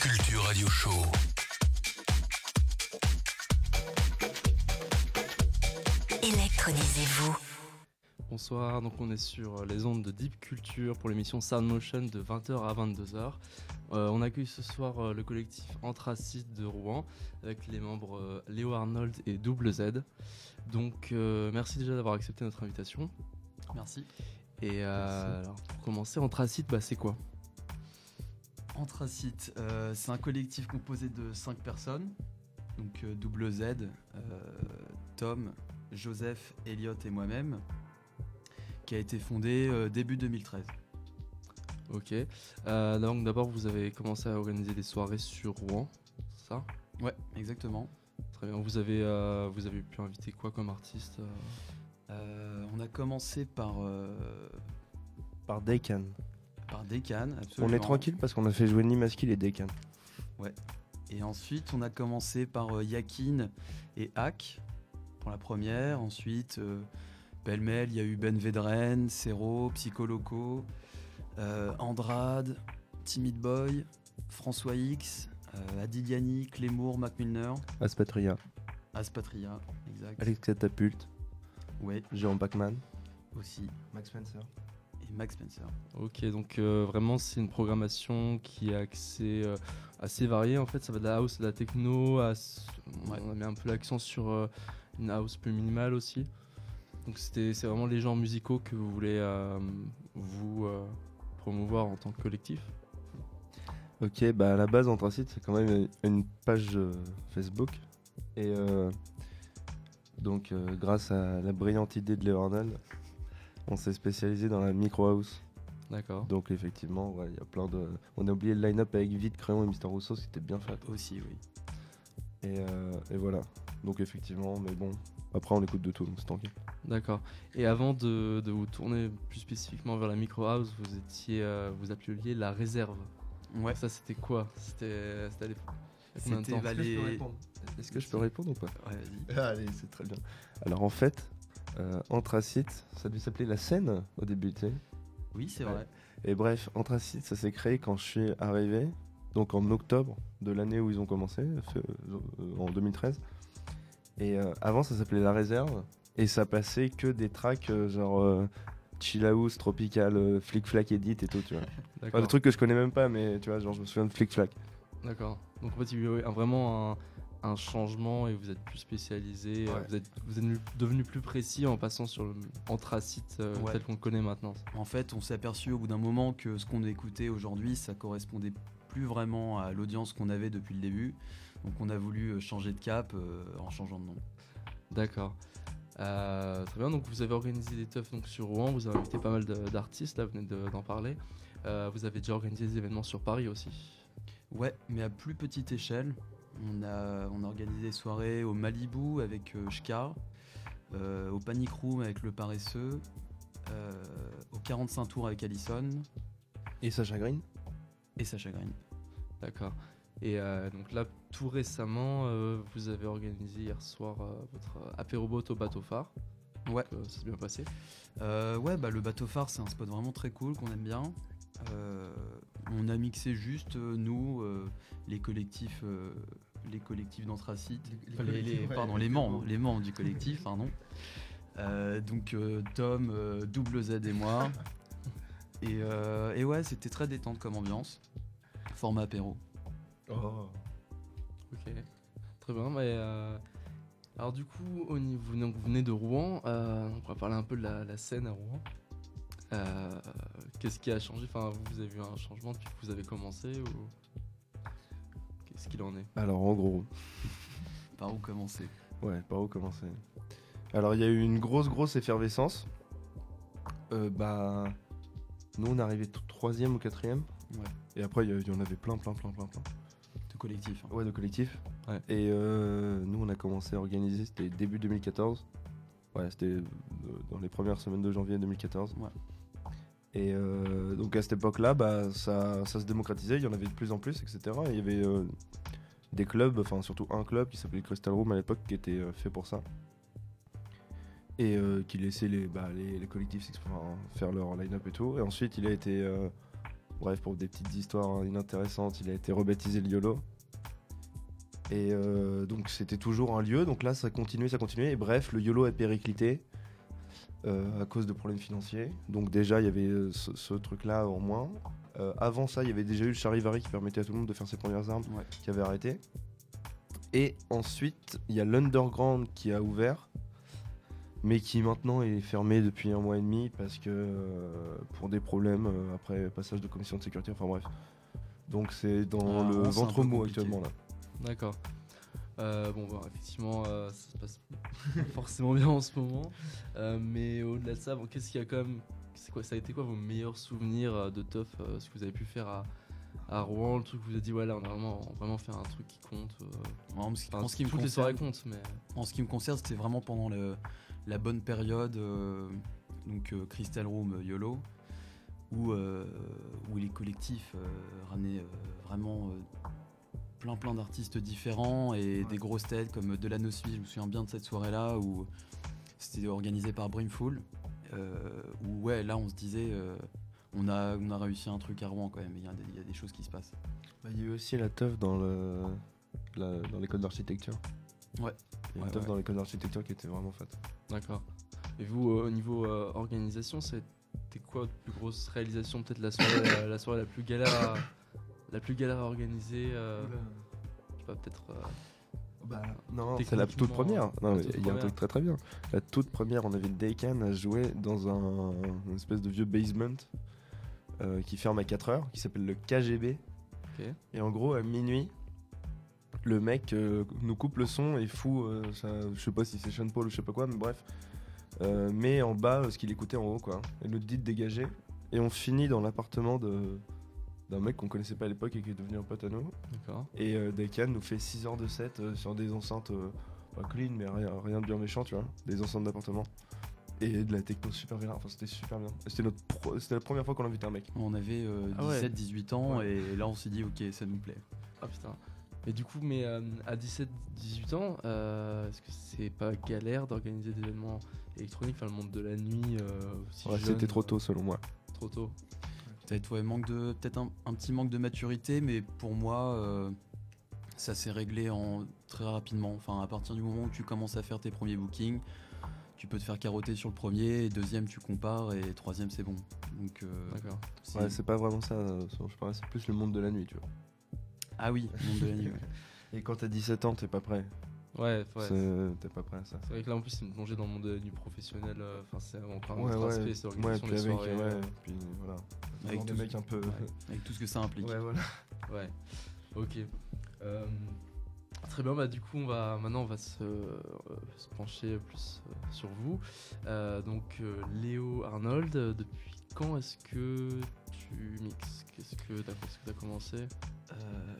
Culture Radio Show. Électronisez-vous. Bonsoir, donc on est sur les ondes de Deep Culture pour l'émission Sound Motion de 20h à 22h. Euh, on accueille ce soir euh, le collectif Anthracite de Rouen avec les membres euh, Léo Arnold et Double Z. Donc euh, merci déjà d'avoir accepté notre invitation. Merci. Et euh, alors, pour commencer, Anthracite, bah, c'est quoi? Anthracite, euh, c'est un collectif composé de 5 personnes. Donc euh, double Z, euh, Tom, Joseph, Elliot et moi-même, qui a été fondé euh, début 2013. Ok. Euh, donc d'abord, vous avez commencé à organiser des soirées sur Rouen, c'est ça? Ouais, exactement. Très bien. Vous avez, euh, vous avez pu inviter quoi comme artiste on a commencé par, euh, Par Decan. Par Decan, On est tranquille parce qu'on a fait jouer Nimaski et Decan. Et ensuite, on a commencé par euh, Yakin et Hack pour la première. Ensuite, euh, pêle-mêle, il y a eu Ben Vedren, Cero, Psycholoco, euh, Andrade, Timid Boy, François X, euh, Adiliani, Clémour, Mac Milner, Aspatria, Aspatria, exact. Alex Catapult, Ouais, Jérôme Pacman, aussi. Max Spencer. Et Max Spencer. Ok, donc euh, vraiment c'est une programmation qui est axée, euh, assez variée en fait. Ça va de la house, de la techno, à Ouais. on a mis un peu l'accent sur euh, une house plus minimale aussi. Donc c'était, c'est vraiment les genres musicaux que vous voulez euh, vous euh, promouvoir en tant que collectif. Ok, bah à la base, Anthracite, c'est quand même une page euh, Facebook. Et euh, donc, euh, grâce à la brillante idée de Léo Arnold, on s'est spécialisé dans la micro house. D'accord. Donc, effectivement, ouais, il y a plein de. On a oublié le line-up avec Vite, Crayon et Mister Rousseau, c'était bien fait. Aussi, oui. Et, euh, et voilà. Donc, effectivement, mais bon, après, on écoute de tout, donc c'est tranquille. D'accord. Et avant de, de vous tourner plus spécifiquement vers la micro house, vous étiez, euh, vous appeliez la réserve. Ouais, Ça c'était quoi? C'était, c'était Est-ce que je peux répondre? Ou pas? Ouais, vas-y. Allez, c'est très bien. Alors en fait, euh, Anthracite, ça devait s'appeler la scène au début, tu sais. Oui, c'est Ouais. vrai. Et bref, Anthracite, ça s'est créé quand je suis arrivé, donc en octobre de l'année où ils ont commencé, euh, en 2013. Et euh, avant, ça s'appelait La Réserve, et ça passait que des tracks euh, genre euh, Chill House, Tropical, Flick Flack Edit et tout, tu vois. Enfin, des trucs que je connais même pas, mais tu vois, genre je me souviens de Flick Flack. D'accord. Donc en fait, il y a vraiment un, un changement et vous êtes plus spécialisé. euh, Ouais. Vous êtes, vous êtes devenu plus précis en passant sur le anthracite euh, Ouais. tel qu'on le connaît maintenant. En fait, on s'est aperçu au bout d'un moment que ce qu'on écoutait aujourd'hui, ça correspondait plus vraiment à l'audience qu'on avait depuis le début. Donc on a voulu euh, changer de cap euh, en changeant de nom. D'accord. Euh, très bien. Donc vous avez organisé des teufs donc sur Rouen. Vous avez invité pas mal d'artistes. Là, vous venez de- d'en parler. Vous avez déjà organisé des événements sur Paris aussi. Ouais, mais à plus petite échelle. On a, on a organisé des soirées au Malibu avec euh, Shka, euh, au Panic Room avec Le Paresseux, euh, au 45 Tours avec Allison Et Sacha Green et Sacha Green. D'accord. Et euh, donc là, tout récemment, euh, vous avez organisé hier soir euh, votre euh, apérobot au bateau phare. Ouais. Donc, euh, ça s'est bien passé. Euh, ouais, bah, le bateau phare, c'est un spot vraiment très cool qu'on aime bien. Euh, on a mixé juste euh, nous, euh, les collectifs, euh, les collectifs d'anthracite, Enfin, les, les- pardon, les membres, les membres du collectif, pardon. Euh, donc euh, Tom, euh, Double Z et moi. Et, euh, et ouais, c'était très détente comme ambiance. Format apéro. Oh. Ok. Très bien. Mais, euh, alors du coup, au niveau, vous venez- vous venez de Rouen. euh, on va parler un peu de la, la scène à Rouen. Euh, Qu'est-ce qui a changé? Enfin, vous avez vu un changement depuis que vous avez commencé ou? Qu'il en est Alors en gros, Par où commencer? Ouais, par où commencer? Alors, il y a eu une grosse, grosse effervescence. Euh, bah, nous, on est arrivé t- troisième ou quatrième. Ouais. Et après, il y, en avait plein, plein, plein, plein, plein. De collectif. hein. Ouais, de collectifs. Ouais. Et euh, nous, on a commencé à organiser, c'était début 2014. Ouais, c'était euh, dans les premières semaines de janvier 2014. Ouais. Et euh, donc à cette époque-là, bah, ça, se démocratisait, il y en avait de plus en plus, etc. Et il y avait euh, des clubs, enfin surtout un club qui s'appelait Crystal Room à l'époque, qui était euh, fait pour ça. Et qui laissait les, bah, les, collectifs faire leur line-up et tout. Et ensuite, il a été Bref, pour des petites histoires inintéressantes, il a été rebaptisé le YOLO. Et donc c'était toujours un lieu, donc là ça continuait, ça continuait, et bref, le YOLO a périclité à cause de problèmes financiers. Donc déjà il y avait euh, ce, ce truc-là en moins. Euh, avant ça, il y avait déjà eu le charivari qui permettait à tout le monde de faire ses premières armes, Ouais. qui avait arrêté. Et ensuite, il y a l'Underground qui a ouvert, mais qui maintenant est fermé depuis un mois et demi parce que euh, pour des problèmes euh, après passage de commission de sécurité, enfin bref. Donc c'est dans Ah, le ventre mou actuellement là. D'accord. Euh, bon, bah, effectivement, euh, ça se passe pas forcément bien en ce moment. Euh, mais au-delà de ça, bon, qu'est-ce qu'il y a quand même c'est quoi, Ça a été quoi vos meilleurs souvenirs de euh, Ce que vous avez pu faire à, à Rouen Le truc que vous avez dit, ouais, là, on a vraiment, vraiment fait un truc qui compte. En ce qui- Enfin, en ce qui me toutes les soirées concerne, comptent, mais. en ce qui me concerne, c'était vraiment pendant le- la bonne période, donc Crystal Room YOLO, où, où les collectifs ramenaient vraiment plein plein d'artistes différents et des grosses têtes comme Delano Smith. Je me souviens bien de cette soirée-là où c'était organisé par Brimful. Euh, où ouais, là on se disait, euh, on, a, on a réussi un truc à Rouen quand même. Il y, a des- il y a des choses qui se passent. Bah, Il y a eu aussi la teuf dans le la- dans l'école d'architecture. Ouais. Il y a une teuf ouais. dans l'école d'architecture qui était vraiment faite. D'accord. Et vous, euh, au niveau euh, organisation, c'était quoi votre plus grosse réalisation Peut-être la soirée, la, la soirée la plus galère à, la plus galère à organiser euh, Je sais pas, peut-être. euh, Bah, non, c'est la toute première. Non, la mais toute il y a un première. truc très très bien. La toute première, on avait Daycan à jouer dans un une espèce de vieux basement euh, qui ferme à 4 heures, qui s'appelle le KGB. Et en gros, à minuit, le mec euh, nous coupe le son et fout, euh, ça, je sais pas si c'est Sean Paul ou je sais pas quoi, mais bref, euh, met en bas euh, ce qu'il écoutait en haut, quoi. Et nous dit de dégager. Et on finit dans l'appartement de d'un mec qu'on connaissait pas à l'époque et qui est devenu un pote à nous. D'accord. Et euh, Daycan nous fait 6 heures de set euh, sur des enceintes euh, pas clean, mais rien, rien de bien méchant, tu vois. Des enceintes d'appartement. Et de la techno super bien. Enfin, c'était super bien. C'était notre pro- c'était la première fois qu'on invitait un mec. On avait euh, Ah ouais. 17-18 ans et là on s'est dit ok ça nous plaît. Ah putain. Et du coup, mais euh, à 17-18 ans, euh, est-ce que c'est pas galère d'organiser des événements électroniques, enfin le monde de la nuit euh, aussi Ouais, jeune, c'était trop euh, tôt selon moi. Trop tôt. Peut-être ouais, manque de peut-être un, un petit manque de maturité, mais pour moi euh, ça s'est réglé en très rapidement. Enfin à partir du moment où tu commences à faire tes premiers bookings, tu peux te faire carotter sur le premier, et deuxième tu compares et troisième c'est bon. Donc euh, D'accord. c'est- Ouais, c'est pas vraiment ça. euh, je parlais, c'est plus le monde de la nuit, tu vois. ah oui, monde de la nuit. ouais. Et quand t'as 17 ans, t'es pas prêt. Ouais, ouais. C'est C'est- T'es pas prêt à ça. vrai que là en plus, c'est une plongée dans le monde de la nuit professionnel. euh, Enfin, c'est encore un Ouais, autre ouais. aspect, c'est Ouais, l'organisation puis des avec, soirées. ouais, puis voilà. Avec des tout- mecs un peu. ouais. Avec tout ce que ça implique. Ouais, voilà. Ouais, ok. Euh, très bien, bah du coup, on va maintenant on va se, euh, se pencher plus euh, sur vous. Euh, donc, euh, Léo Arnold, euh, depuis quand est-ce que tu mixes? Qu'est-ce que t'as as commencé? Euh,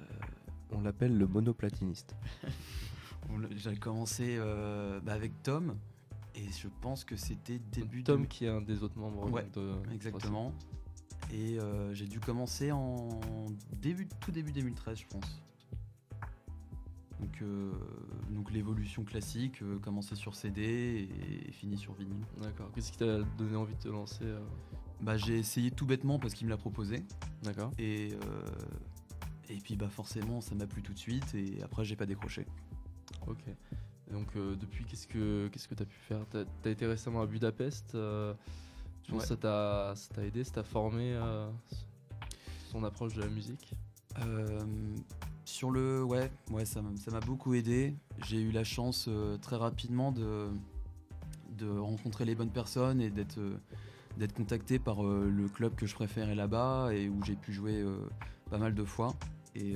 on l'appelle le monoplatiniste. J'avais commencé euh, bah, avec Tom et je pense que c'était début Tom, de- qui est un des autres membres Ouais, de. Exactement. Et euh, j'ai dû commencer en début, tout début 2013, je pense. Donc, euh, donc l'évolution classique, euh, commencer sur CD et, fini sur vinyle. D'accord. Qu'est-ce qui t'a donné envie de te lancer euh Bah, j'ai essayé tout bêtement parce qu'il me l'a proposé. D'accord. Et, et puis bah, forcément, ça m'a plu tout de suite. Et après, j'ai pas décroché. Ok. Donc euh, depuis, qu'est-ce que qu'est-ce que t'as pu faire? T'as as été récemment à Budapest. euh, tu penses que ça t'a ça t'a aidé, ça t'a formé euh, son approche de la musique? Euh, sur le. Ouais, ouais ça m'a ça m'a beaucoup aidé. J'ai eu la chance très rapidement de, de rencontrer les bonnes personnes et d'être d'être contacté par le club que je préférais là-bas et où j'ai pu jouer pas mal de fois. Et,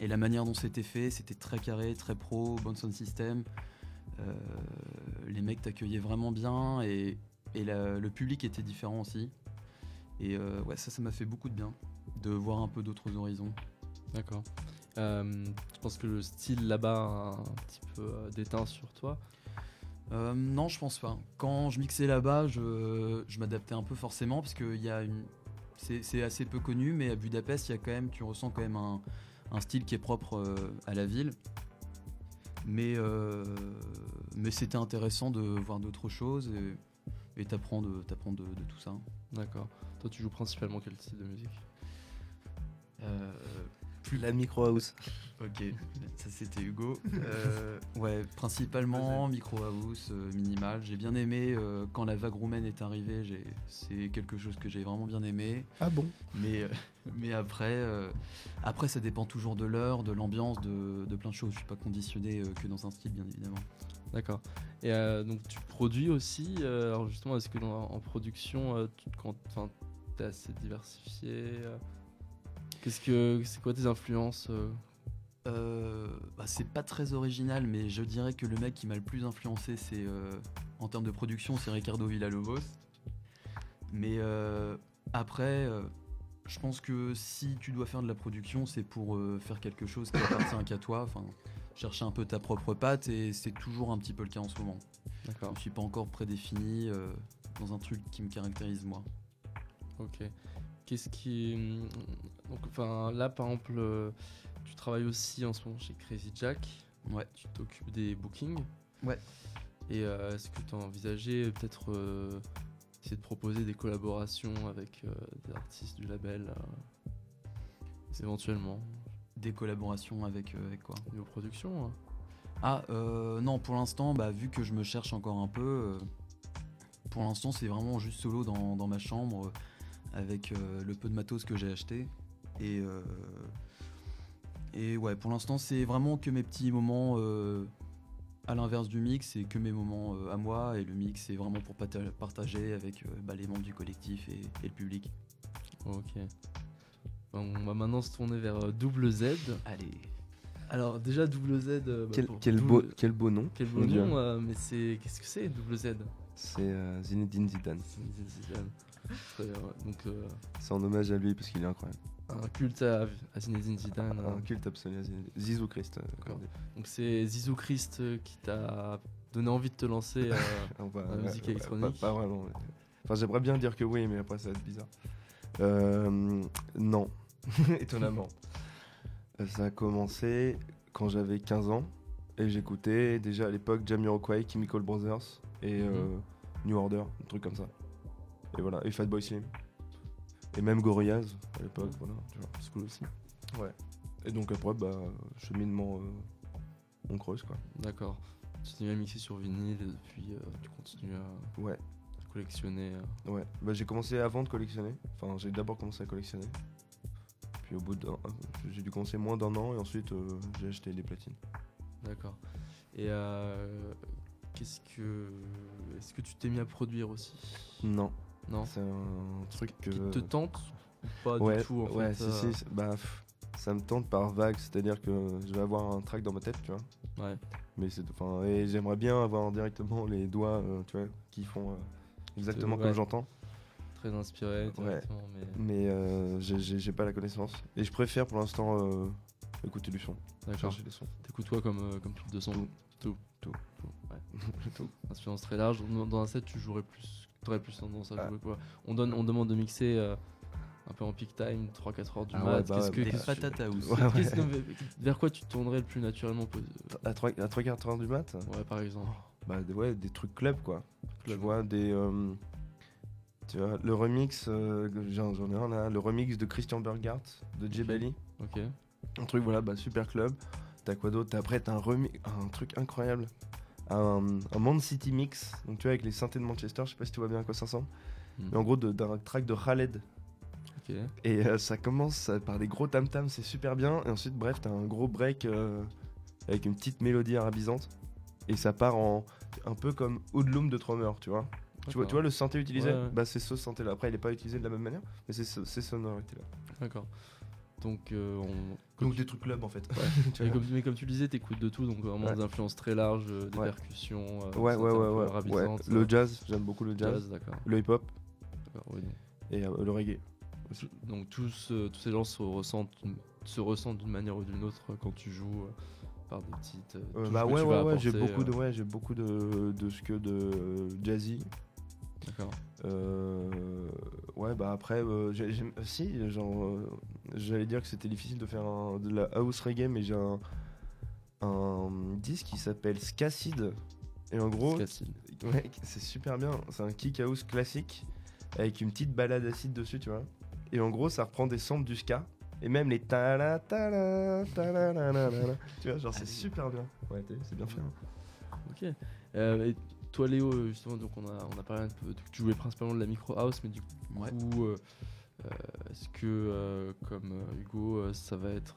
et la manière dont c'était fait, c'était très carré, très pro, bon sound system. Euh, les mecs t'accueillaient vraiment bien et, et la- le public était différent aussi. Et euh, ouais, ça, ça m'a fait beaucoup de bien de voir un peu d'autres horizons. D'accord. Euh, tu penses que le style là-bas a un petit peu euh, déteint sur toi? Non, je pense pas. Quand je mixais là-bas, je, je m'adaptais un peu forcément parce que il y a une, c'est c'est assez peu connu, mais à Budapest, il y a quand même, tu ressens quand même un, un style qui est propre euh, à la ville. Mais, euh, mais c'était intéressant de voir d'autres choses et et t'apprends de, t'apprends de, de tout ça. D'accord. Toi, tu joues principalement quel style de musique? Plus la micro house. Ok, ça c'était Hugo. Euh, ouais, principalement micro house, euh, minimal. J'ai bien aimé euh, quand la vague roumaine est arrivée. j'ai- C'est quelque chose que j'ai vraiment bien aimé. Ah bon? Mais, euh, mais après, euh, après, ça dépend toujours de l'heure, de l'ambiance, de, de plein de choses. Je suis pas conditionné euh, que dans un style, bien évidemment. D'accord. Et euh, donc tu produis aussi. alors justement, est-ce que dans- en production, tu, t'es assez diversifié Qu'est-ce que, c'est quoi tes influences bah, c'est pas très original, mais je dirais que le mec qui m'a le plus influencé, c'est en termes de production, c'est Ricardo Villalobos. Mais après, je pense que si tu dois faire de la production, c'est pour euh, faire quelque chose qui appartient qu'à toi. Enfin, chercher un peu ta propre patte, et c'est toujours un petit peu le cas en ce moment. D'accord. Je suis pas encore prédéfini euh, dans un truc qui me caractérise moi. Ok. Qu'est-ce qui. hum, Donc, enfin, là, par exemple, euh, tu travailles aussi en ce moment chez Crazy Jack. Ouais. Tu t'occupes des bookings. Ouais. Et est-ce que tu as envisagé peut-être essayer de proposer des collaborations avec euh, des artistes du label euh, éventuellement Des collaborations avec, euh, avec quoi? Niveau production hein. Ah euh, non, pour l'instant, bah, vu que je me cherche encore un peu, pour l'instant c'est vraiment juste solo dans, dans ma chambre avec euh, le peu de matos que j'ai acheté. Et, euh, et ouais, pour l'instant c'est vraiment que mes petits moments euh, à l'inverse du mix, c'est que mes moments euh, à moi et le mix c'est vraiment pour partager avec euh, bah, les membres du collectif et, et le public. Ok. Bon, on va maintenant se tourner vers euh, Double Z. Allez. Alors déjà Double Z. bah, Quel, pour quel double- beau, quel beau nom. Quel beau nom, euh, mais c'est qu'est-ce que c'est Double Z? C'est euh, Zinedine Zidane. C'est- c'est- c'est- Très bien, ouais. Donc euh, C'est en hommage à lui parce qu'il est incroyable. Un culte à, à Zinedine Zidane. hein. Un culte absolu à Zinedine. Zizou Christ. euh. Donc c'est Zizou Christ euh, qui t'a donné envie de te lancer. euh, va- La musique électronique. Pas, pas vraiment. Enfin, j'aimerais bien dire que oui, mais après, ça va être bizarre. Euh, non, étonnamment. Ça a commencé quand j'avais 15 ans et j'écoutais déjà à l'époque Jamiroquai, Chemical Brothers et euh, Mhm. New Order, un truc comme ça. Et voilà, et Fatboy Slim. Et même Gorillaz à l'époque, voilà. C'est cool aussi. Et donc après, bah, cheminement, euh, on creuse quoi. D'accord. Tu continues à mixer sur vinyle et depuis euh, tu continues à Ouais. collectionner. euh. Ouais, bah, j'ai commencé avant de collectionner. Enfin, j'ai d'abord commencé à collectionner. Puis au bout d'un. J'ai dû commencer moins d'un an et ensuite j'ai acheté des platines. D'accord. Et qu'est-ce que. Est-ce que tu t'es mis à produire aussi? Non, Non c'est un truc que. Qui te tente pas ouais, du tout en ouais, fait si, euh, si, bah, pff, ça me tente par vague, c'est-à-dire que je vais avoir un track dans ma tête, tu vois. Ouais. Mais c'est. Enfin, et j'aimerais bien avoir directement les doigts, euh, tu vois, qui font euh, exactement ouais. comme j'entends. Très inspiré directement, mais. Mais euh, j'ai- pas la connaissance. Et je préfère pour l'instant écouter du son, D'accord. T'écoutes quoi comme, comme type de son? Tout. Tout. Tout. Ouais. Influence très large. Dans un set, tu jouerais plus. T'aurais plus tendance à Ah. jouer quoi on, donne, on demande de mixer euh, un peu en peak time, 3-4 heures du Ah mat. ouais, bah Qu'est-ce ouais, que, Des qu'est-ce que- patates à house. Ouais, ouais. qu'est-ce que- vers quoi tu tournerais le plus naturellement po- À 3 à 3 quarts du mat Ouais, par exemple. Bah des- ouais, des trucs club quoi. Club. Tu vois des euh, tu vois le remix euh, j'en j'en ai un là, le remix de Christian Burgart de J. Belly. Ok. Un truc voilà bah super club. T'as quoi d'autre? T'as après t'as un remix un truc incroyable. Un, un Man City mix, donc tu vois avec les synthés de Manchester, je sais pas si tu vois bien à quoi ça ressemble. Hmm. Mais en gros d'un track de Khaled. Et euh, ça commence par des gros tam tam, c'est super bien. Et ensuite bref t'as un gros break euh, avec une petite mélodie arabisante. Et ça part en un peu comme Hoodlum de Trommer, tu vois. Tu vois, tu vois le synthé utilisé? Ouais, ouais. Bah c'est ce synthé là. Après il est pas utilisé de la même manière, mais c'est ce- ces sonorités là. D'accord. Donc, euh, on- Donc tu- des trucs club en fait. Mais comme, mais comme tu le disais, t'écoutes de tout, donc vraiment Ouais. des influences très larges, euh, des Ouais. percussions. euh, Ouais ouais ouais ouais. Le euh, jazz, j'aime beaucoup le jazz. Le hip hop d'accord, oui, donc- et le reggae. Donc tous, tous ces gens se ressentent, se ressentent d'une manière ou d'une autre quand tu joues par des petites. bah ouais ouais ouais, j'ai beaucoup de ouais j'ai beaucoup de de ce que de jazzy. D'accord. Euh, ouais bah après euh, j'ai- j'aime- si genre euh, j'allais dire que c'était difficile de faire un- de la house reggae mais j'ai un un disque qui s'appelle Skacid et en gros Scacid. Ouais, c'est super bien. C'est un kick house classique avec une petite balade acide dessus, tu vois. Et en gros, ça reprend des samples du ska Et même les ta ta Tu vois, genre c'est super bien. Ouais, c'est bien fait. Hein. Ok. Euh, toi Léo, justement, donc on a, on a parlé un peu, tu jouais principalement de la micro house, mais du coup, euh, euh, est-ce que comme Hugo, ça va être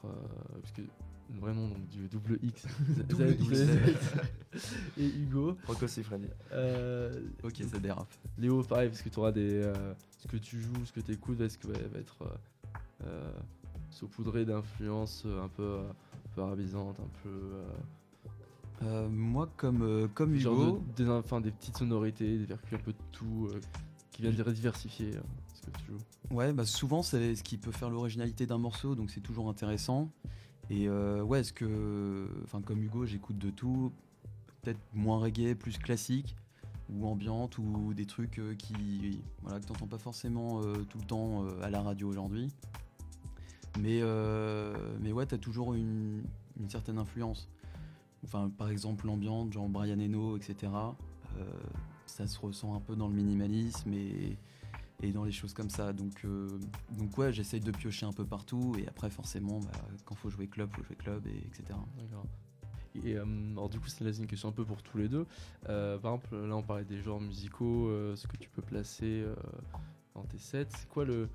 parce que le vrai nom donc du double X, double et Hugo. Rocco Freddy. ok, ça dérape. Léo, pareil, parce que tu auras des, ce que tu joues, ce que tu écoutes, est-ce que va, être saupoudré d'influences un peu, un peu arabisantes, un peu euh, moi, comme, euh, comme Hugo. des, enfin, des petites sonorités, des percus, un peu de tout, euh, qui viennent diversifier ce que tu joues. Ouais, bah souvent, c'est ce qui peut faire l'originalité d'un morceau, donc c'est toujours intéressant. Et ouais, est-ce que. Enfin, comme Hugo, j'écoute de tout. Peut-être moins reggae, plus classique, ou ambiante, ou des trucs qui. Voilà, que t'entends pas forcément tout le temps à la radio aujourd'hui. Mais, mais ouais, t'as toujours une, une certaine influence. Enfin, par exemple, l'ambiance, genre Brian Eno, etc. Euh, ça se ressent un peu dans le minimalisme et, dans les choses comme ça. Donc, euh, donc ouais, j'essaye de piocher un peu partout et après, forcément, bah, quand faut jouer club, faut jouer club, et etc. D'accord. Et euh, alors du coup, c'est une question un peu pour tous les deux. par exemple, là, on parlait des genres musicaux, ce que tu peux placer dans tes sets. C'est quoi le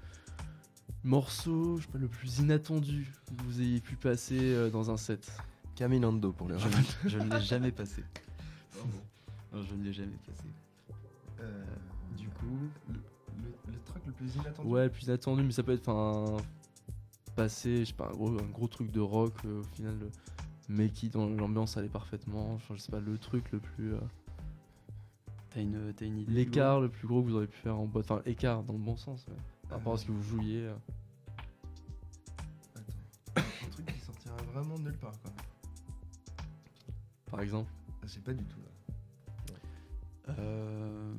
morceau, je sais pas, le plus inattendu que vous ayez pu passer dans un set? Caminando pour les Je, je ne l'ai jamais passé. Non, je ne l'ai jamais passé. Euh, du coup, le, truc le plus inattendu. Ouais, le plus inattendu, mais ça peut être enfin passer, je sais pas, un gros, un gros truc de rock euh, au final, le, mais qui dans l'ambiance allait parfaitement. Enfin, je sais pas, le truc le plus. Euh, t'as une, une idée L'écart le plus gros que vous auriez pu faire en boîte. Enfin, écart dans le bon sens, par rapport à ce que vous jouiez. Attends, un truc qui sortira vraiment de nulle part, quoi par exemple ah, Je sais pas du tout là. Euh,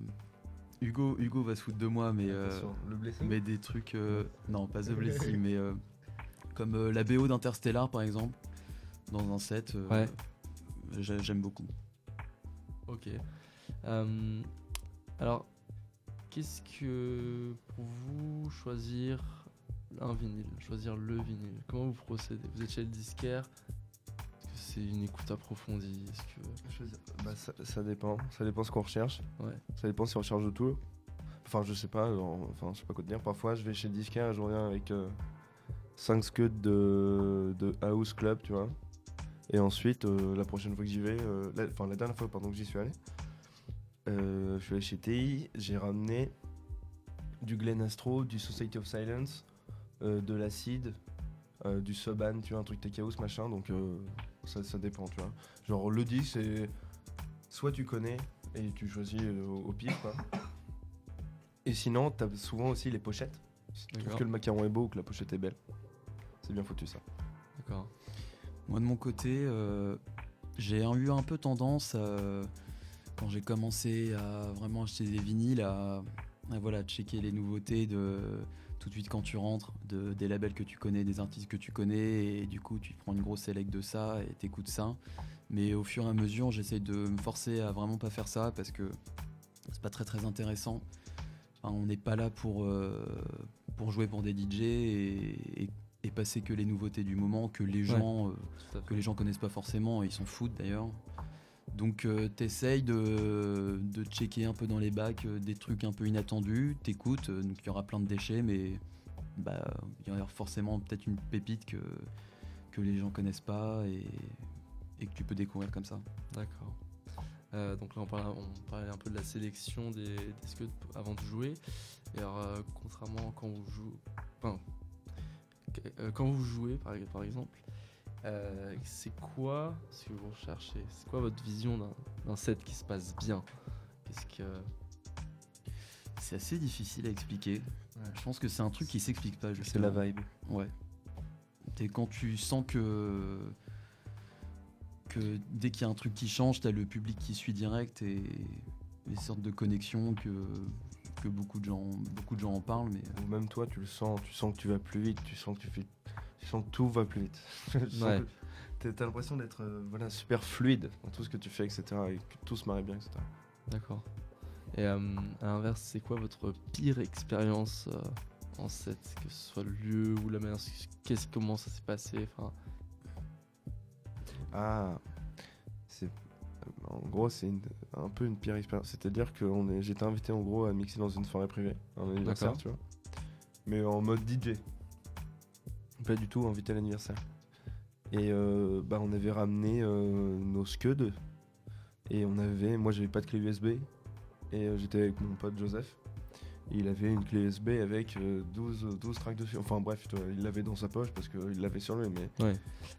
Hugo, Hugo va se foutre de moi, mais, euh, le mais des trucs. Euh, non, pas The Blessing, mais comme la BO d'Interstellar par exemple, dans un set. ouais. J'aime beaucoup. Ok. alors, qu'est-ce que pour vous choisir un vinyle, choisir le vinyle? Comment vous procédez? Vous êtes chez le disquaire c'est une écoute approfondie que... Bah, ça, dépend. Ça dépend ce qu'on recherche. Ouais. Ça dépend si on recherche de tout. Enfin, je sais pas. Enfin, je sais pas quoi te dire. Parfois, je vais chez le disquaire et je reviens avec 5 euh, scuds de, de House Club, tu vois. Et ensuite, euh, la prochaine fois que j'y vais, euh, enfin la, dernière fois pardon, que j'y suis allé, je suis allé chez TI, j'ai ramené du Glen Astro, du Society of Silence, de l'acide, du Suban, tu vois, un truc Tech House, machin. Donc ça, dépend, tu vois. Genre, le disque, c'est soit tu connais et tu choisis au, pire, quoi. Et sinon, t'as souvent aussi les pochettes. Si tu trouves que le macaron est beau ou que la pochette est belle, c'est bien foutu ça. D'accord. Moi, de mon côté, euh, j'ai eu un peu tendance, quand j'ai commencé à vraiment acheter des vinyles, à, à, voilà, checker les nouveautés de tout de suite quand tu rentres de, des labels que tu connais, des artistes que tu connais, et du coup tu prends une grosse select de ça et t'écoutes ça. Mais au fur et à mesure, j'essaye de me forcer à vraiment pas faire ça parce que c'est pas très très intéressant. on n'est pas là pour, euh, pour jouer pour des DJ et, passer que les nouveautés du moment que les gens euh, que les gens connaissent pas forcément, ils s'en foutent d'ailleurs. Donc euh, t'essayes de, de, checker un peu dans les bacs euh, des trucs un peu inattendus, t'écoutes, euh, donc il y aura plein de déchets, mais bah il y aura forcément peut-être une pépite que, les gens connaissent pas et, que tu peux découvrir comme ça. D'accord. donc là on parlait, un peu de la sélection des, disques avant de jouer. Et alors contrairement quand vous jouez, quand vous jouez par exemple, euh, c'est quoi ce que vous recherchez C'est quoi votre vision d'un set qui se passe bien? Qu'est-ce que c'est assez difficile à expliquer. Je pense que c'est un truc qui s'explique pas. C'est la vibe. Ouais. Et quand tu sens que que dès qu'il y a un truc qui change, t'as le public qui suit direct et des sortes de connexions que que beaucoup de gens beaucoup de gens en parlent. Mais ou même toi, tu le sens. Tu sens que tu vas plus vite. Tu sens que tu fais tout va plus vite. ouais. T'as l'impression d'être euh, voilà, super fluide dans tout ce que tu fais, etc. Et que tout se marre bien, etc. D'accord. Et euh, à l'inverse, c'est quoi votre pire expérience euh, en set, que ce soit le lieu ou la manière, qu'est-ce, comment ça s'est passé, enfin? Ah, c'est en gros c'est une- un peu une pire expérience. C'est-à-dire que j'étais invité en gros à mixer dans une soirée privée, un anniversaire, tu vois, mais en mode DJ. Pas du tout invité à l'anniversaire. Et euh, bah on avait ramené euh, nos scuds et on avait, moi j'avais pas de clé USB et euh, j'étais avec mon pote Joseph. Et il avait une clé USB avec euh, 12, 12 tracks dessus. Enfin bref, tu vois, il l'avait dans sa poche parce qu'il l'avait sur lui. Mais Ouais.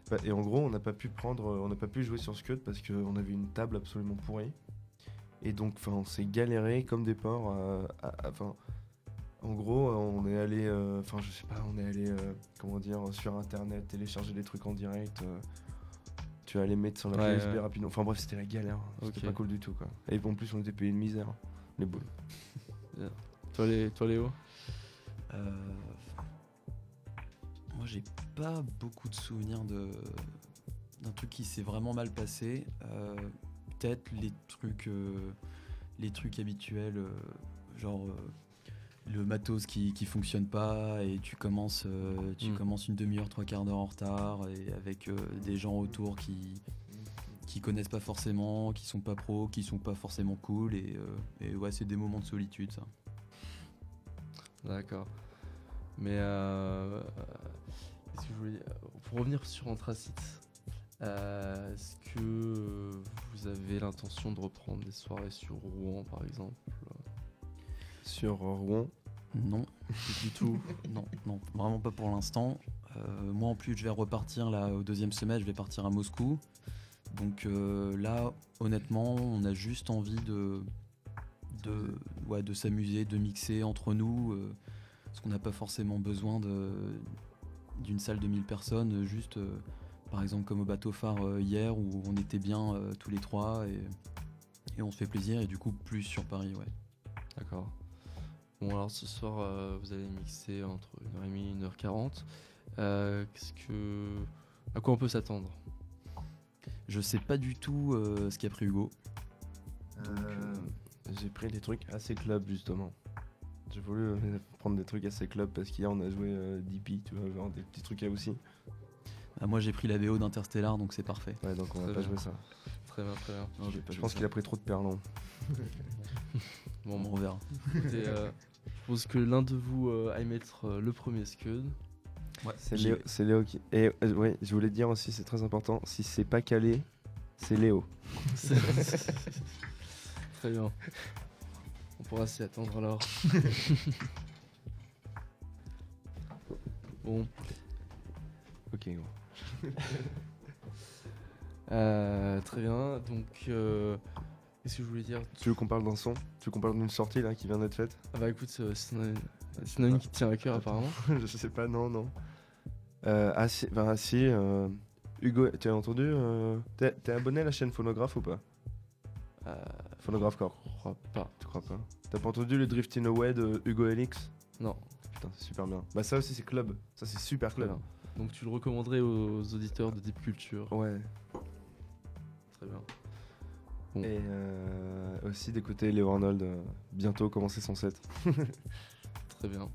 bah, et en gros, on n'a pas pu prendre, on n'a pas pu jouer sur Scud parce qu'on avait une table absolument pourrie. Et donc, enfin, on s'est galéré comme des porcs. à- à- à- Enfin, en gros, on est allé, euh, enfin, je sais pas, on est allé, euh, comment dire, sur internet, télécharger des trucs en direct. euh, tu vas les mettre sur la Ouais, USB ouais. rapidement. Enfin bref, c'était la galère. C'était Ok. pas cool du tout, quoi. Et en plus, on était payé une misère, les boules. Toi, les, toi Léo? Euh, Moi, j'ai pas beaucoup de souvenirs de d'un truc qui s'est vraiment mal passé. Euh, Peut-être les trucs, euh, les trucs habituels, euh, genre euh, le matos qui, qui fonctionne pas et tu commences, euh, tu Mm. commences une demi-heure, trois quarts d'heure en retard et avec euh, des gens autour qui qui connaissent pas forcément, qui sont pas pros, qui sont pas forcément cool et, euh, et ouais, c'est des moments de solitude ça. D'accord. Mais euh, que je voulais dire? Pour revenir sur Anthracite, est-ce que vous avez l'intention de reprendre des soirées sur Rouen par exemple? Sur Rouen, Non, Du tout. Non, non, vraiment pas pour l'instant. Euh, moi en plus je vais repartir là au deuxième semestre, je vais partir à Moscou. Donc euh, là, honnêtement, on a juste envie de, de, ouais, de s'amuser, de mixer entre nous, euh, parce qu'on n'a pas forcément besoin d'une salle de 1000 personnes, juste par exemple comme au bateau phare hier où on était bien tous les trois et, et on se fait plaisir et du coup plus sur Paris, ouais. D'accord. Bon alors ce soir euh, vous allez mixer entre 1h30 et 1h40. Euh, qu'est-ce que. À quoi on peut s'attendre? Je sais pas du tout euh, ce qu'a pris Hugo. Euh, J'ai pris des trucs assez club justement. J'ai voulu euh, prendre des trucs assez club parce qu'hier on a joué euh, DP, tu vois, genre des petits trucs là aussi. Ah, moi j'ai pris la BO d'Interstellar donc c'est parfait. Ouais, donc on va Très pas bien. jouer ça. Très bien, très bien. Je pense qu'il a pris trop de perlons. Bon, on verra. écoutez, euh, propose que l'un de vous euh, aille mettre euh, le premier scud. C'est J'y Léo, c'est Léo qui. Et euh, ouais, je voulais dire aussi, c'est très important. Si c'est pas calé, c'est Léo. Très bien. On pourra s'y attendre alors. bon, Ok. gros. euh, très bien. Donc, euh, qu'est-ce que je voulais dire Tu veux qu'on parle d'un son? Tu veux qu'on parle d'une sortie là qui vient d'être faite? Ah bah écoute, euh, c'est une, une amie qui te tient à cœur apparemment. Je sais pas, non, non. Euh, ah si, ah, si, euh, Hugo, tu as entendu euh, T'es abonné à la chaîne Phonographe ou pas? Phonographe Corp, je crois pas. tu crois pas? T'as pas entendu le Drifting Away de Hugo Elix Non. Putain, c'est super bien. Bah ça aussi c'est club, ça c'est super club. Donc tu le recommanderais aux auditeurs de Deep Culture. Ouais. Très bien. Et euh, aussi d'écouter Léo Arnold euh, bientôt commencer son set. Très bien.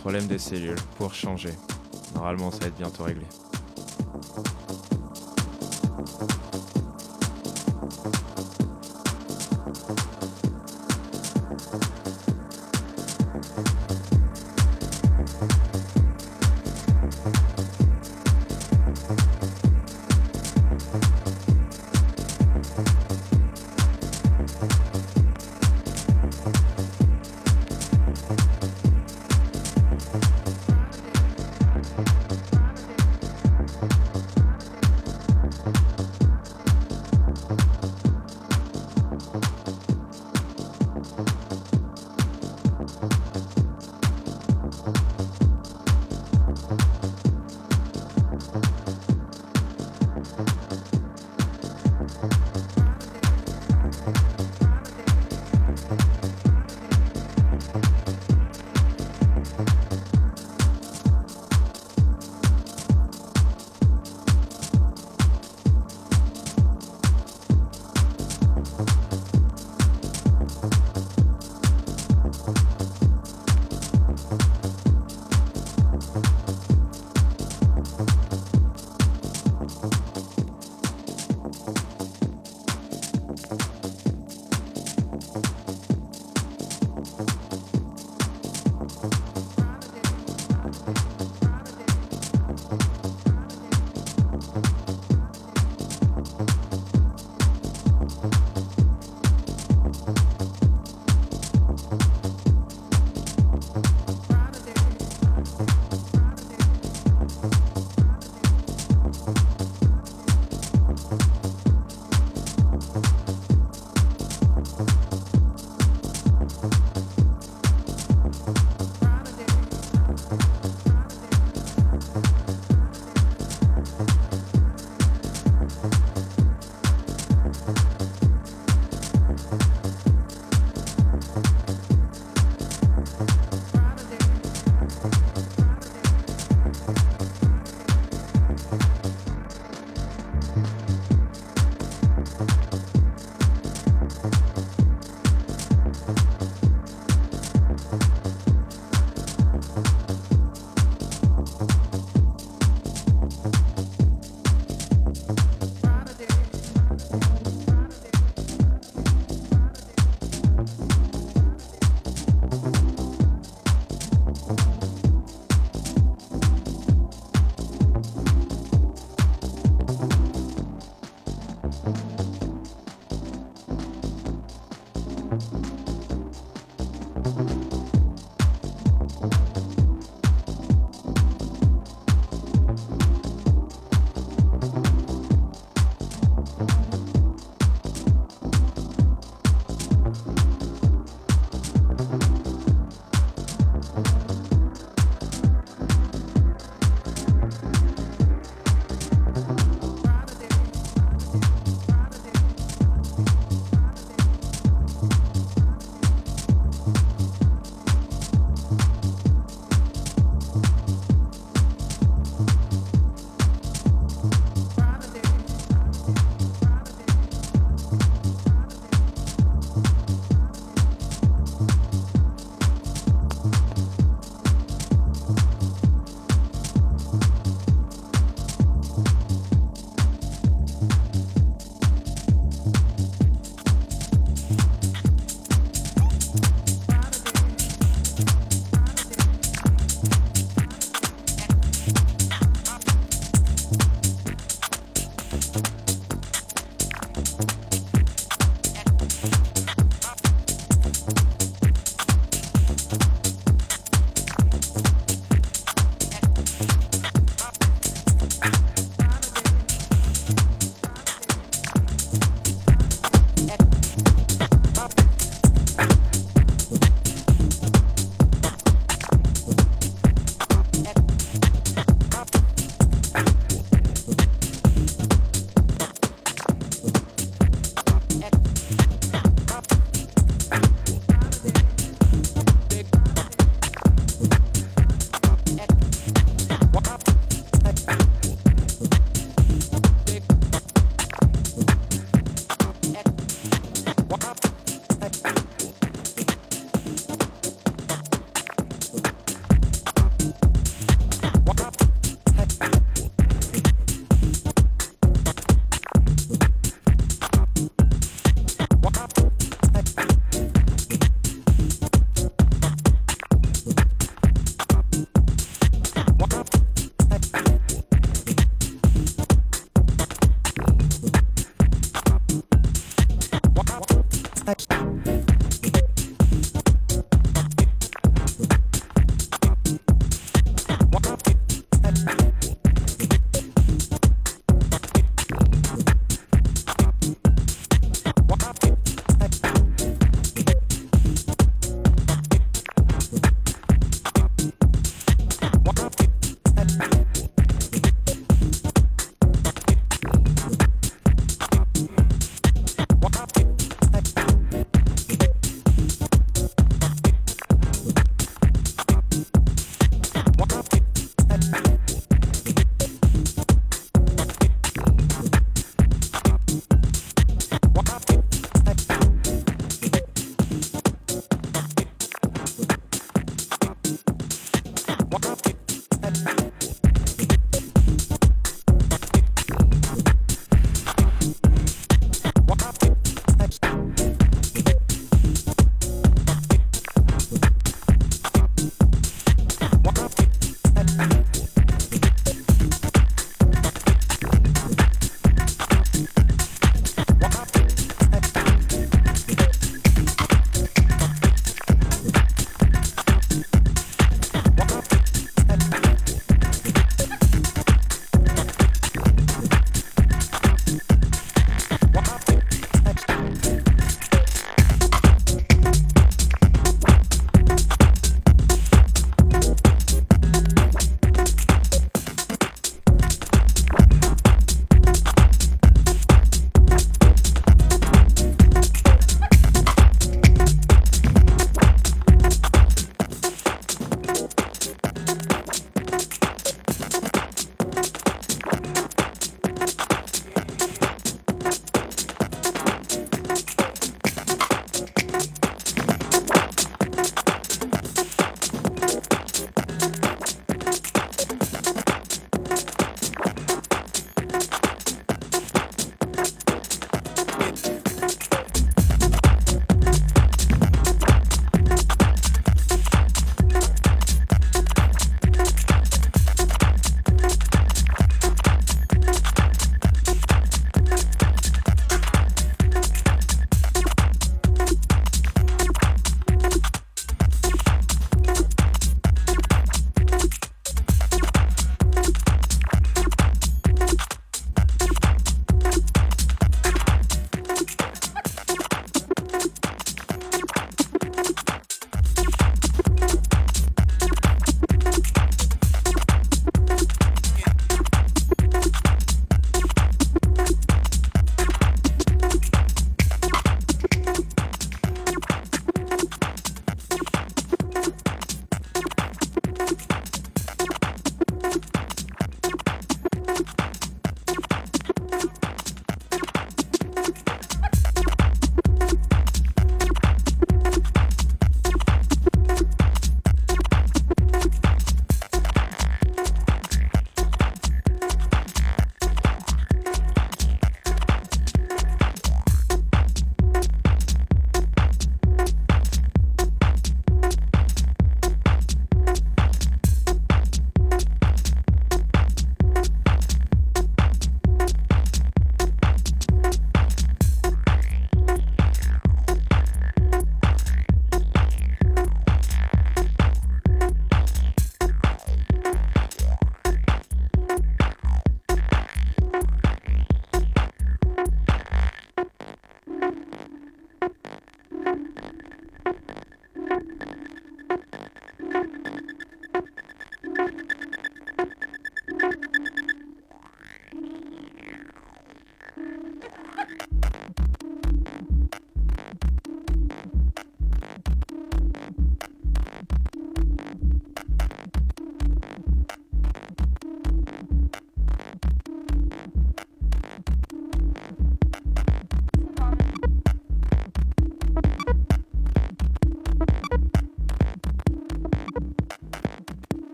Problème des cellules pour changer. Normalement, ça va être bientôt réglé.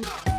Don't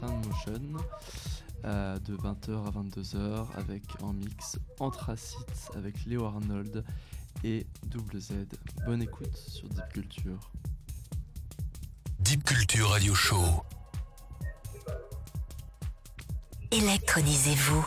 Sound Motion euh, de 20h à 22h avec en mix Anthracite avec Léo Arnold et Double Z. Bonne écoute sur Deep Culture. Deep Culture Radio Show. Électronisez-vous.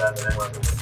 Gracias.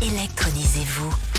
Électronisez-vous.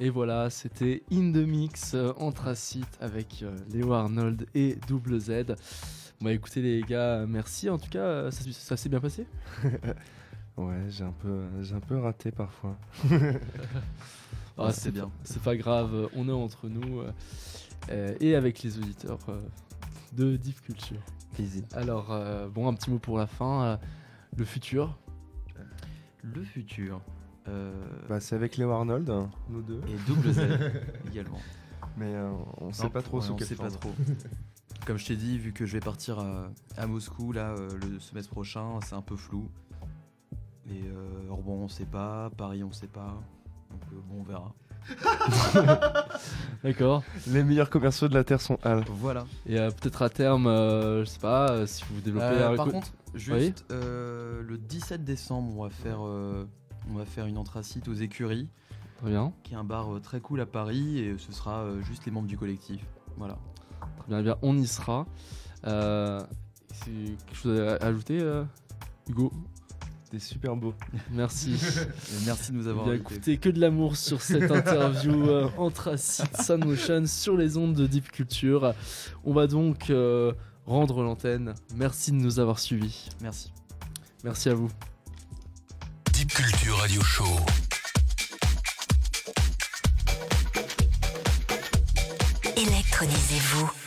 Et voilà, c'était In The Mix euh, Anthracite avec euh, Léo Arnold et Double Z. Bah écoutez les gars, merci. En tout cas, euh, ça, ça s'est bien passé Ouais, j'ai un peu, j'ai un peu raté parfois. Ah, c'est bien. pas- C'est pas grave, on est entre nous euh, et avec les auditeurs euh, de Deep Culture. Easy. Alors, euh, bon, un petit mot pour la fin. euh, le futur, Le futur. Euh, Bah, c'est avec Léo Arnold, hein, nous deux. et double Z également. Mais euh, on sait Non, pas trop ouais, sous on quelle sait pas trop. Comme je t'ai dit, vu que je vais partir à, à Moscou là euh, le semestre prochain, c'est un peu flou. Et euh, Orban on sait pas, Paris on sait pas. Donc euh, bon on verra. d'accord. Les meilleurs commerciaux de la Terre sont Al. Voilà. Et euh, peut-être à terme, euh, je sais pas, euh, si vous développez Euh, par co- contre, juste euh, le 17 décembre, on va faire euh, on va faire une anthracite aux écuries, Très bien, qui est un bar euh, très cool à Paris, et ce sera euh, juste les membres du collectif. Voilà. très bien, eh bien, on y sera. Euh, c'est quelque chose à ajouter, euh, Hugo? C'était super beau. Merci. Merci de nous Eh avoir invités. écoutez, que de l'amour sur cette interview euh, Anthracite Sun Motion sur les ondes de Deep Culture. On va donc euh, rendre l'antenne. Merci de nous avoir suivis. Merci. Merci à vous. Culture Radio Show. Électronisez-vous.